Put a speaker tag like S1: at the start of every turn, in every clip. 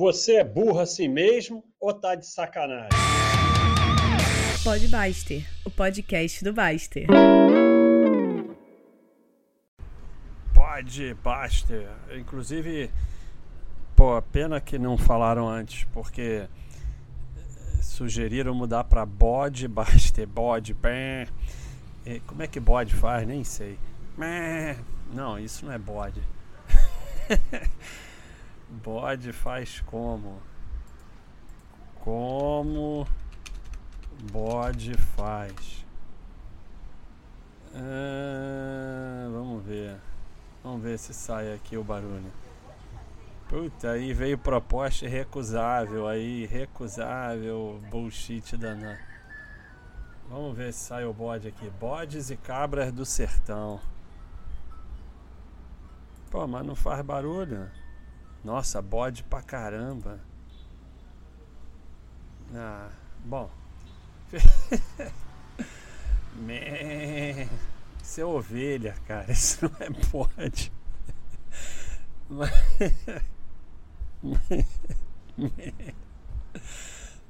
S1: Você é burro assim mesmo ou tá de sacanagem?
S2: Pode Baster, o podcast do Baster.
S1: Pode Baster. Inclusive, pô, pena que não falaram antes, porque eh, sugeriram mudar para bode Baster, bode, bem. Como é que bode faz? Nem sei. Não, isso não é bode. bode faz como? Como bode faz? Ah, vamos ver. Vamos ver se sai aqui o barulho. Puta, aí veio proposta irrecusável aí, recusável, bullshit danado. Vamos ver se sai o bode aqui. Bodes e cabras do sertão. Pô, mas não faz barulho. Nossa, bode pra caramba. Ah, bom. Isso é ovelha, cara. Isso não é bode. Mas.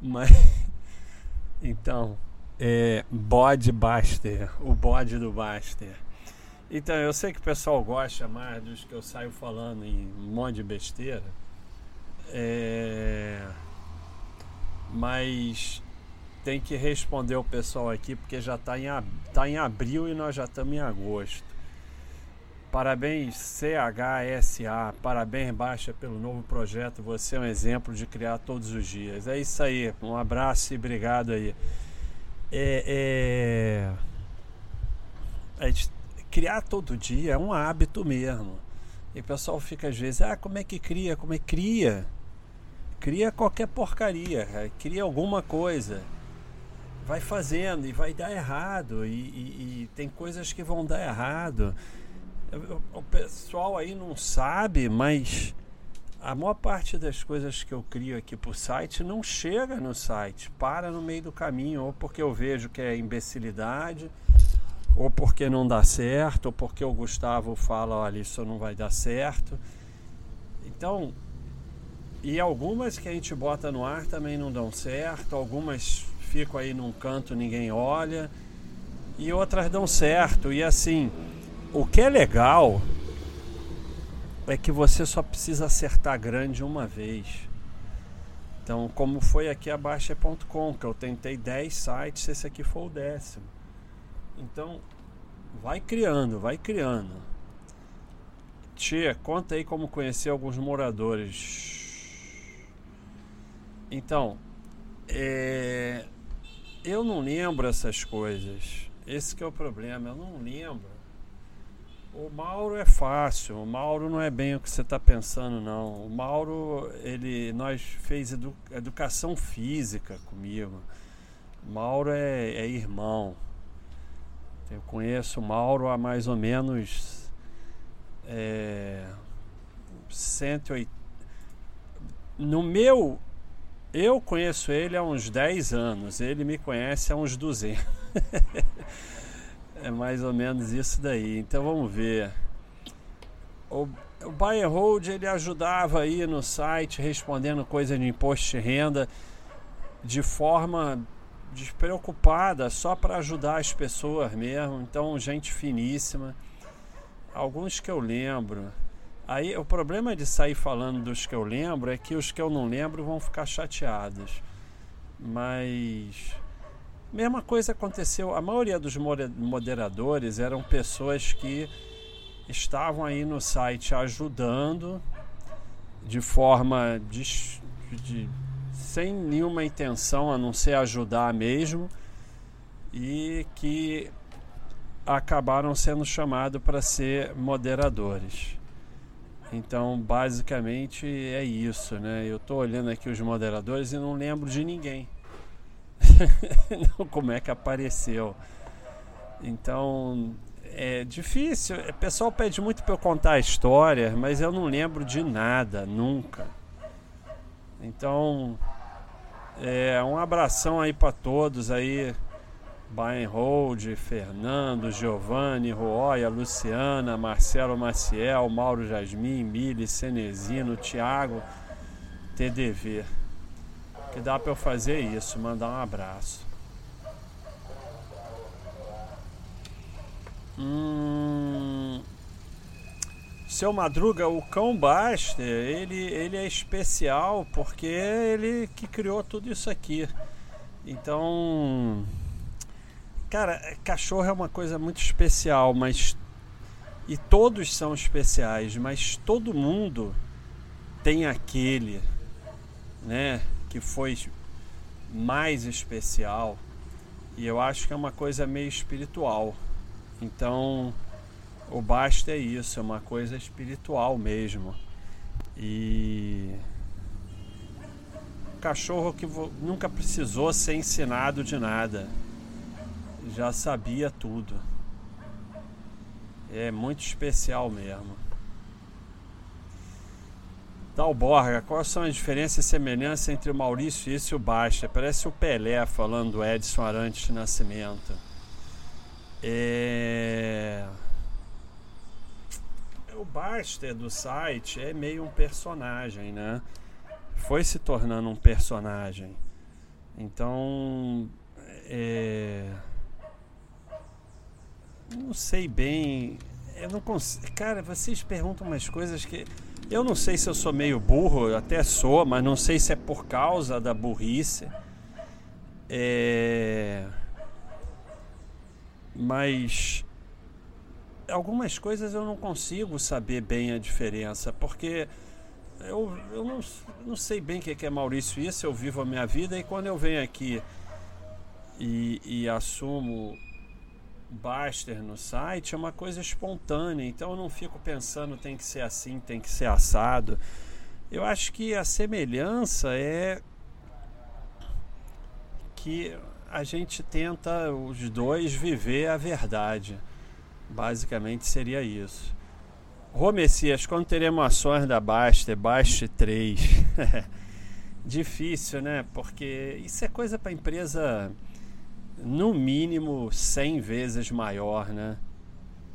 S1: Mas. Então. É, bode Baster. O bode do Baster. Então, eu sei que o pessoal gosta mais dos que eu saio falando em um monte de besteira. É... Mas tem que responder o pessoal aqui porque já está em, tá em abril e nós já estamos em agosto. Parabéns CHSA, parabéns Baixa pelo novo projeto. Você é um exemplo de criar todos os dias. É isso aí, um abraço e obrigado aí. É, é... A gente criar todo dia é um hábito mesmo. E o pessoal fica às vezes, ah, como é que cria? Como é que cria? Cria qualquer porcaria, cria alguma coisa. Vai fazendo e vai dar errado. E, e, e tem coisas que vão dar errado. O pessoal aí não sabe, mas a maior parte das coisas que eu crio aqui pro site não chega no site, para no meio do caminho, ou porque eu vejo que é imbecilidade ou porque não dá certo, ou porque o Gustavo fala, olha, isso não vai dar certo. Então, e algumas que a gente bota no ar também não dão certo, algumas ficam aí num canto, ninguém olha, e outras dão certo. E assim, o que é legal é que você só precisa acertar grande uma vez. Então, como foi aqui a Baixa.com, que eu tentei 10 sites, esse aqui foi o décimo. Então, vai criando, vai criando. Tia, conta aí como conhecer alguns moradores. Então, é, eu não lembro essas coisas. Esse é o problema, eu não lembro. O Mauro é fácil, o Mauro não é bem o que você está pensando não. O Mauro, ele, nós fez edu, educação física comigo. O Mauro é, é irmão. Eu conheço o Mauro há mais ou menos é, 180. No meu. Eu conheço ele há uns 10 anos, ele me conhece há uns 200. é mais ou menos isso daí. Então vamos ver. O, o Buy and Hold ele ajudava aí no site respondendo coisa de imposto de renda de forma despreocupada, só para ajudar as pessoas mesmo. Então, gente finíssima. Alguns que eu lembro. Aí o problema de sair falando dos que eu lembro é que os que eu não lembro vão ficar chateados. Mas mesma coisa aconteceu. A maioria dos moderadores eram pessoas que estavam aí no site ajudando de forma de, de sem nenhuma intenção a não ser ajudar mesmo e que acabaram sendo chamados para ser moderadores. Então, basicamente é isso, né? Eu estou olhando aqui os moderadores e não lembro de ninguém. Como é que apareceu? Então, é difícil. O pessoal pede muito para eu contar a história, mas eu não lembro de nada, nunca. Então, é, um abração aí para todos aí. Bain Hold, Fernando, Giovanni, Roya, Luciana, Marcelo Maciel, Mauro Jasmin, Mili, Cenezino, Thiago, TDV. Que dá para eu fazer isso, mandar um abraço. Hum, seu Madruga, o cão Baster, ele, ele é especial porque ele que criou tudo isso aqui. Então, cara, cachorro é uma coisa muito especial, mas e todos são especiais, mas todo mundo tem aquele, né, que foi mais especial. E eu acho que é uma coisa meio espiritual. Então, o basta é isso, é uma coisa espiritual mesmo. E cachorro que nunca precisou ser ensinado de nada, já sabia tudo. É muito especial mesmo. Dalborga, quais são as diferenças e semelhanças entre o Maurício e o Basta? Parece o Pelé falando do Edson Arantes Nascimento. É... O Baster do site é meio um personagem, né? Foi se tornando um personagem. Então, é... não sei bem. Eu não consigo. Cara, vocês perguntam umas coisas que eu não sei se eu sou meio burro, até sou, mas não sei se é por causa da burrice. É mas algumas coisas eu não consigo saber bem a diferença, porque eu, eu não, não sei bem o que é Maurício isso, eu vivo a minha vida e quando eu venho aqui e, e assumo Baster no site é uma coisa espontânea, então eu não fico pensando tem que ser assim, tem que ser assado. Eu acho que a semelhança é que a gente tenta os dois viver a verdade. Basicamente seria isso. Rô Messias, quando teremos ações da Baster, Baster 3? Difícil, né? Porque isso é coisa para empresa no mínimo 100 vezes maior, né?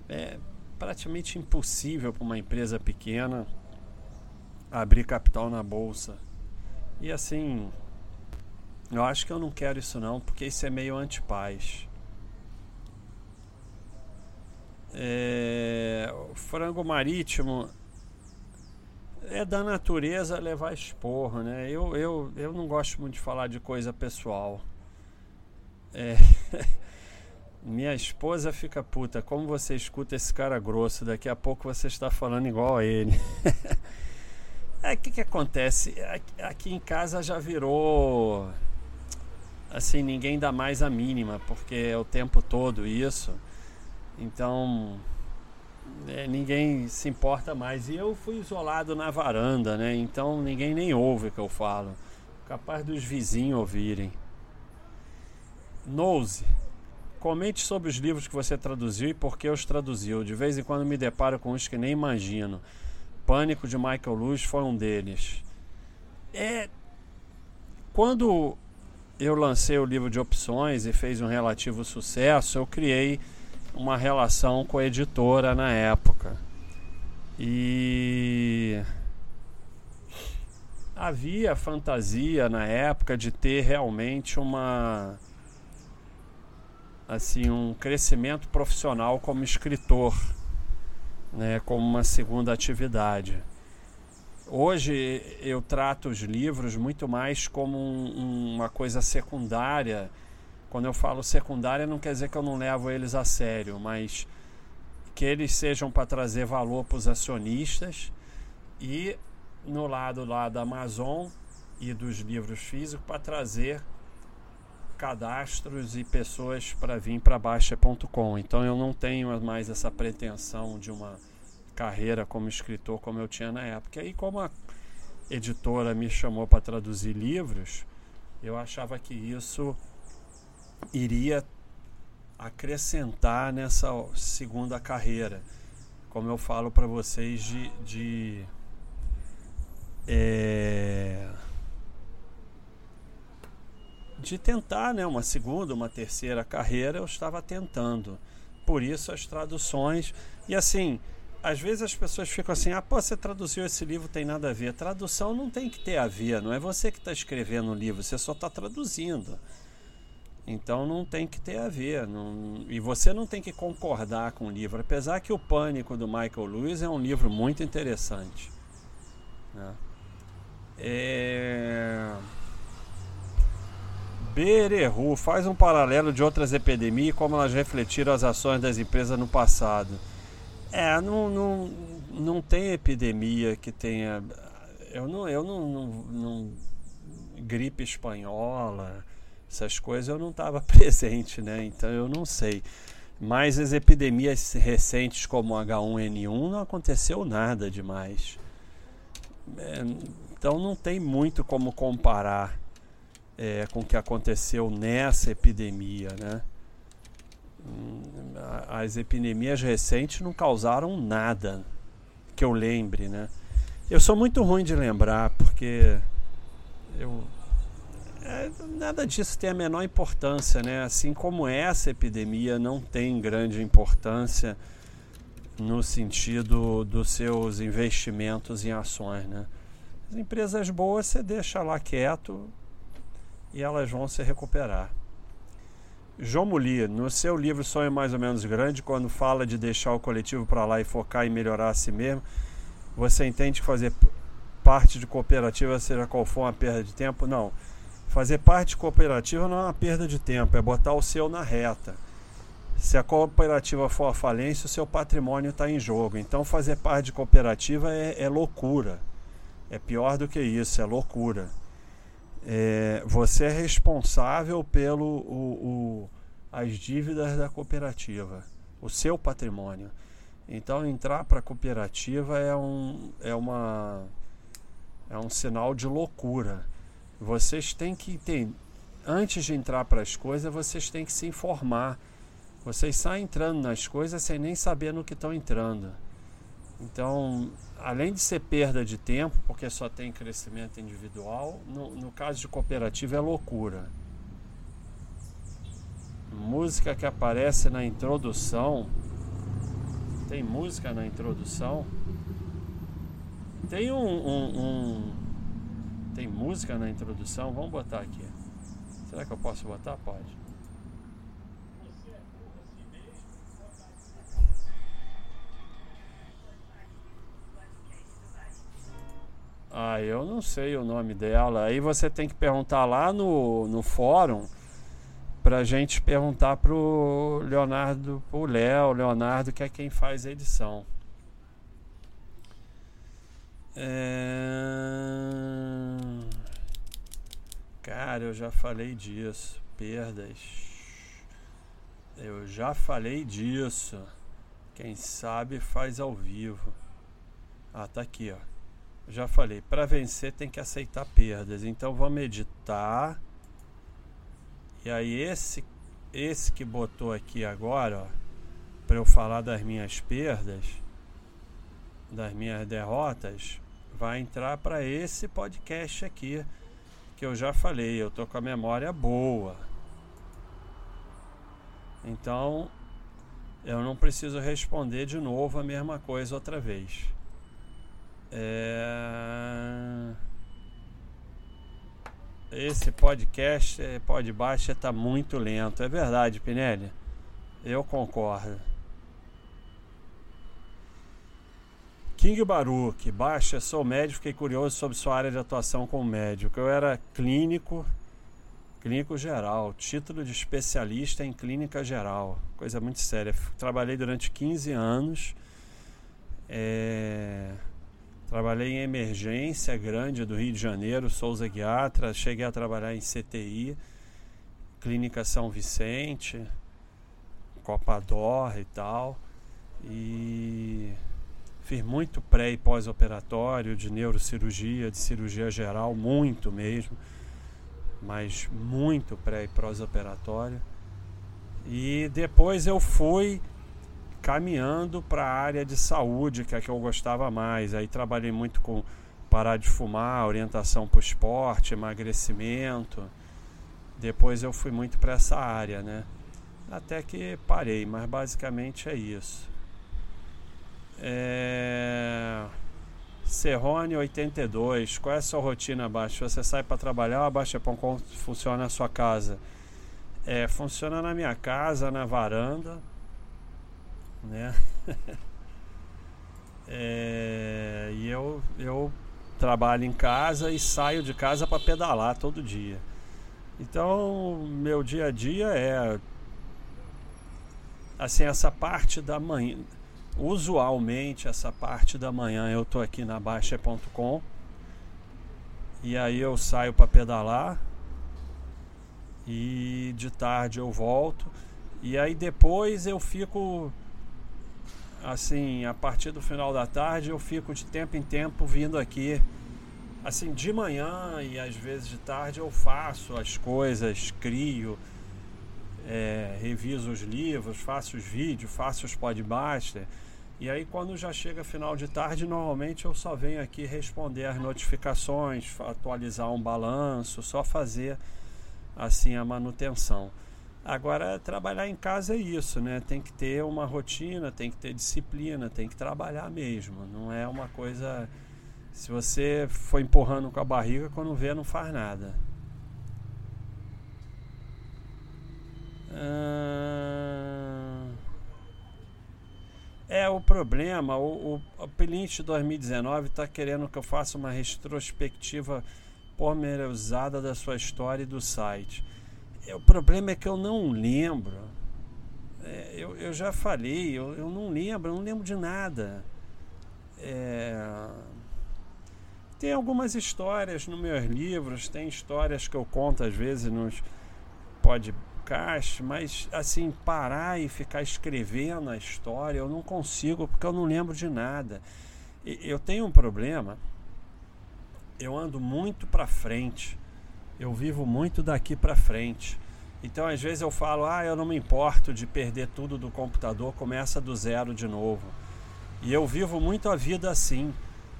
S1: É praticamente impossível para uma empresa pequena abrir capital na bolsa. E assim, eu acho que eu não quero isso não, porque isso é meio antipaz. É, o frango marítimo é da natureza levar esporro, né? Eu, eu, eu não gosto muito de falar de coisa pessoal. É, minha esposa fica puta. Como você escuta esse cara grosso? Daqui a pouco você está falando igual a ele. é o que, que acontece? Aqui em casa já virou assim, ninguém dá mais a mínima, porque é o tempo todo isso. Então, é, ninguém se importa mais. E eu fui isolado na varanda, né? Então ninguém nem ouve o que eu falo. Capaz dos vizinhos ouvirem. Nose. Comente sobre os livros que você traduziu e por que os traduziu. De vez em quando me deparo com uns que nem imagino. Pânico de Michael Lewis foi um deles. É. Quando eu lancei o livro de opções e fez um relativo sucesso, eu criei uma relação com a editora na época. E havia fantasia na época de ter realmente uma assim um crescimento profissional como escritor, né, como uma segunda atividade. Hoje eu trato os livros muito mais como um, uma coisa secundária. Quando eu falo secundária, não quer dizer que eu não levo eles a sério, mas que eles sejam para trazer valor para os acionistas e no lado lá da Amazon e dos livros físicos para trazer cadastros e pessoas para vir para Baixa.com. Então eu não tenho mais essa pretensão de uma carreira como escritor como eu tinha na época. E como a editora me chamou para traduzir livros, eu achava que isso iria acrescentar nessa segunda carreira. Como eu falo para vocês, de, de é, de tentar né, uma segunda, uma terceira carreira, eu estava tentando. Por isso as traduções. E assim, às vezes as pessoas ficam assim: ah, pô, você traduziu esse livro, tem nada a ver. Tradução não tem que ter a ver, não é você que está escrevendo o livro, você só está traduzindo. Então não tem que ter a ver. Não... E você não tem que concordar com o livro. Apesar que o Pânico do Michael Lewis é um livro muito interessante. Né? É... Faz um paralelo de outras epidemias e como elas refletiram as ações das empresas no passado. É, não, não, não tem epidemia que tenha. Eu não, eu não, não, não gripe espanhola, essas coisas eu não estava presente, né? Então eu não sei. Mas as epidemias recentes como H1N1 não aconteceu nada demais. É, então não tem muito como comparar é, com o que aconteceu nessa epidemia, né? Hum, as epidemias recentes não causaram nada que eu lembre, né? Eu sou muito ruim de lembrar porque eu nada disso tem a menor importância, né? Assim como essa epidemia não tem grande importância no sentido dos seus investimentos em ações, né? As empresas boas você deixa lá quieto e elas vão se recuperar. João Muli, no seu livro Sonho Mais ou Menos Grande, quando fala de deixar o coletivo para lá e focar em melhorar a si mesmo, você entende que fazer parte de cooperativa, seja qual for, uma perda de tempo? Não. Fazer parte cooperativa não é uma perda de tempo, é botar o seu na reta. Se a cooperativa for a falência, o seu patrimônio está em jogo. Então, fazer parte de cooperativa é, é loucura. É pior do que isso, é loucura é, você é responsável pelo o, o, as dívidas da cooperativa, o seu patrimônio. Então entrar para a cooperativa é um, é, uma, é um sinal de loucura. Vocês têm que ter, antes de entrar para as coisas, vocês têm que se informar. Vocês saem entrando nas coisas sem nem saber no que estão entrando. Então, além de ser perda de tempo, porque só tem crescimento individual, no, no caso de cooperativa é loucura. Música que aparece na introdução. Tem música na introdução? Tem um, um, um, Tem música na introdução? Vamos botar aqui. Será que eu posso botar? Pode. Ah, eu não sei o nome dela. Aí você tem que perguntar lá no, no fórum pra gente perguntar pro Leonardo, pro Léo, Leonardo, que é quem faz a edição. É... Cara, eu já falei disso. Perdas. Eu já falei disso. Quem sabe faz ao vivo. Ah, tá aqui, ó. Já falei, para vencer tem que aceitar perdas. Então vamos meditar. E aí esse esse que botou aqui agora, ó, para eu falar das minhas perdas, das minhas derrotas, vai entrar para esse podcast aqui que eu já falei, eu tô com a memória boa. Então, eu não preciso responder de novo a mesma coisa outra vez. É... Esse podcast, é, podcast está muito lento. É verdade, Pinelli. Eu concordo. King Baruch, baixa, sou médico, fiquei curioso sobre sua área de atuação como médico. Eu era clínico, clínico geral, título de especialista em clínica geral, coisa muito séria. Trabalhei durante 15 anos. É Trabalhei em emergência grande do Rio de Janeiro, sou zeguiatra, cheguei a trabalhar em CTI, Clínica São Vicente, Copador e tal. E fiz muito pré e pós-operatório de neurocirurgia, de cirurgia geral, muito mesmo, mas muito pré e pós-operatório. E depois eu fui caminhando para a área de saúde, que é a que eu gostava mais. Aí trabalhei muito com parar de fumar, orientação para o esporte, emagrecimento. Depois eu fui muito para essa área, né? Até que parei, mas basicamente é isso. É... Serrone 82. Qual é a sua rotina, Baixa? Você sai para trabalhar ou a Baixa.com funciona na sua casa? É, funciona na minha casa, na varanda, né? é, e eu, eu trabalho em casa e saio de casa para pedalar todo dia. Então, meu dia a dia é assim essa parte da manhã, usualmente essa parte da manhã eu tô aqui na baixa.com e aí eu saio para pedalar e de tarde eu volto e aí depois eu fico assim, a partir do final da tarde eu fico de tempo em tempo vindo aqui assim, de manhã e às vezes de tarde eu faço as coisas, crio, é, reviso os livros, faço os vídeos, faço os podcasts. E aí quando já chega final de tarde, normalmente eu só venho aqui responder as notificações, atualizar um balanço, só fazer assim a manutenção. Agora trabalhar em casa é isso, né? Tem que ter uma rotina, tem que ter disciplina, tem que trabalhar mesmo. Não é uma coisa se você for empurrando com a barriga, quando vê, não faz nada. É o problema. O, o, o Pelint 2019 está querendo que eu faça uma retrospectiva pormenorizada da sua história e do site. É, o problema é que eu não lembro. É, eu, eu já falei, eu, eu não lembro, eu não lembro de nada. É, tem algumas histórias nos meus livros, tem histórias que eu conto às vezes nos mas assim, parar e ficar escrevendo a história, eu não consigo porque eu não lembro de nada. Eu tenho um problema, eu ando muito para frente, eu vivo muito daqui para frente. Então, às vezes eu falo, ah, eu não me importo de perder tudo do computador, começa do zero de novo. E eu vivo muito a vida assim.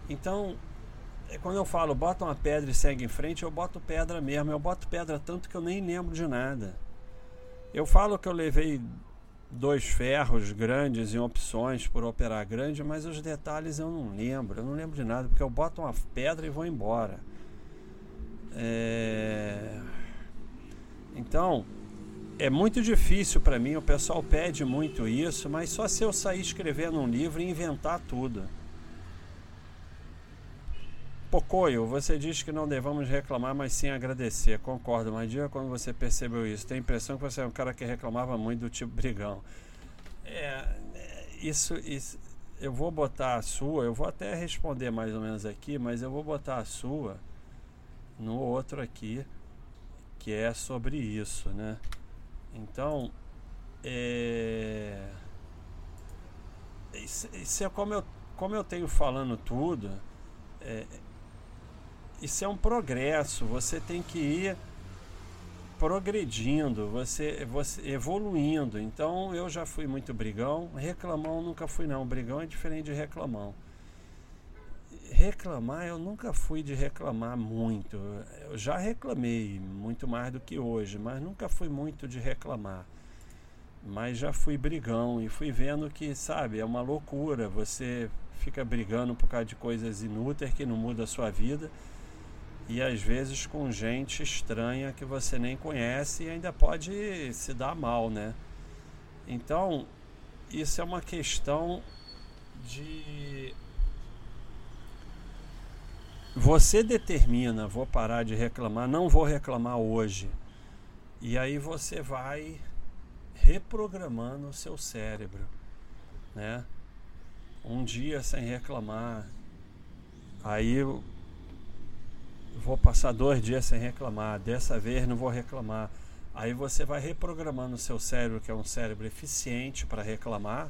S1: Então, é quando eu falo bota uma pedra e segue em frente, eu boto pedra mesmo. Eu boto pedra tanto que eu nem lembro de nada. Eu falo que eu levei dois ferros grandes em opções por operar grande, mas os detalhes eu não lembro. Eu não lembro de nada, porque eu boto uma pedra e vou embora. É... Então, é muito difícil para mim. O pessoal pede muito isso, mas só se eu sair escrevendo um livro e inventar tudo. Pocoyo, você diz que não devemos reclamar, mas sim agradecer. Concordo, mas diga quando você percebeu isso. Tem a impressão que você é um cara que reclamava muito do tipo brigão. É, isso, isso, eu vou botar a sua, eu vou até responder mais ou menos aqui, mas eu vou botar a sua no outro aqui, que é sobre isso, né? Então, é, isso, isso é como eu, como eu tenho falando tudo. É, isso é um progresso. Você tem que ir progredindo, você, você evoluindo. Então eu já fui muito brigão, reclamão nunca fui não. Brigão é diferente de reclamão. Reclamar eu nunca fui de reclamar muito. Eu já reclamei muito mais do que hoje, mas nunca fui muito de reclamar. Mas já fui brigão e fui vendo que, sabe, é uma loucura. Você fica brigando por causa de coisas inúteis que não muda a sua vida e às vezes com gente estranha que você nem conhece e ainda pode se dar mal, né? Então, isso é uma questão de você determina, vou parar de reclamar, não vou reclamar hoje. E aí você vai reprogramando o seu cérebro, né? Um dia sem reclamar. Aí vou passar dois dias sem reclamar, dessa vez não vou reclamar. Aí você vai reprogramando o seu cérebro, que é um cérebro eficiente para reclamar,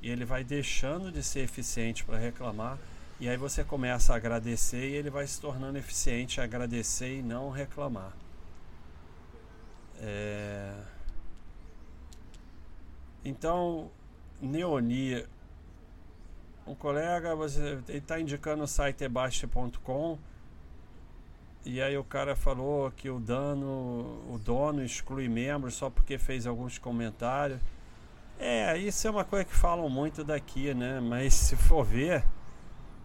S1: e ele vai deixando de ser eficiente para reclamar, e aí você começa a agradecer e ele vai se tornando eficiente a agradecer e não reclamar. É... Então, Neoni, um colega, você está indicando o site ebaste.com e aí o cara falou que o dano, o dono exclui membros só porque fez alguns comentários. É, isso é uma coisa que falam muito daqui, né? Mas se for ver,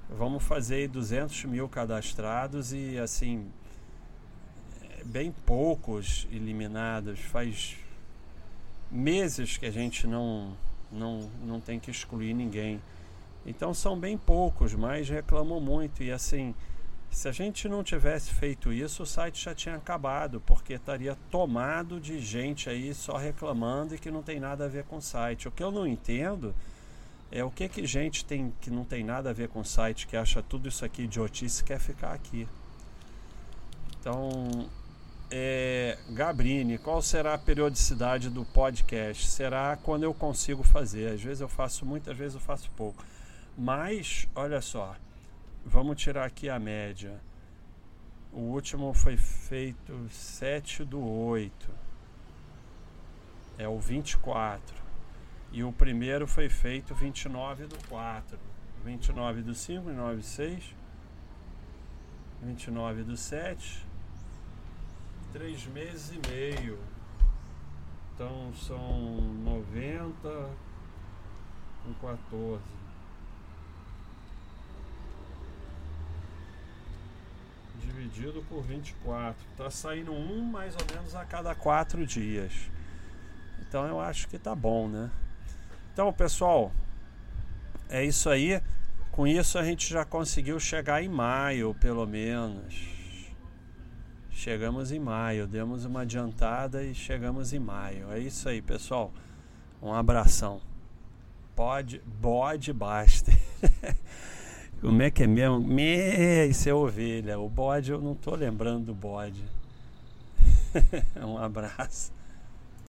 S1: vamos fazer 200 mil cadastrados e assim, bem poucos eliminados. Faz meses que a gente não, não, não tem que excluir ninguém. Então são bem poucos, mas reclamam muito. E assim, se a gente não tivesse feito isso, o site já tinha acabado, porque estaria tomado de gente aí só reclamando e que não tem nada a ver com o site. O que eu não entendo é o que que gente tem que não tem nada a ver com o site, que acha tudo isso aqui idiotice quer ficar aqui. Então, é, Gabrini, qual será a periodicidade do podcast? Será quando eu consigo fazer. Às vezes eu faço muito, às vezes eu faço pouco. Mas, olha só, vamos tirar aqui a média. O último foi feito 7 do 8. É o 24. E o primeiro foi feito 29 do 4. 29 do 5, 29 do 6. 29 do 7. Três meses e meio. Então são 90 com 14. Dividido por 24. Está saindo um mais ou menos a cada quatro dias. Então eu acho que tá bom, né? Então, pessoal, é isso aí. Com isso a gente já conseguiu chegar em maio, pelo menos. Chegamos em maio, demos uma adiantada e chegamos em maio. É isso aí, pessoal. Um abração. Pode, bode basta. Como é que é mesmo? Me, isso é ovelha. O bode, eu não estou lembrando do bode. um abraço.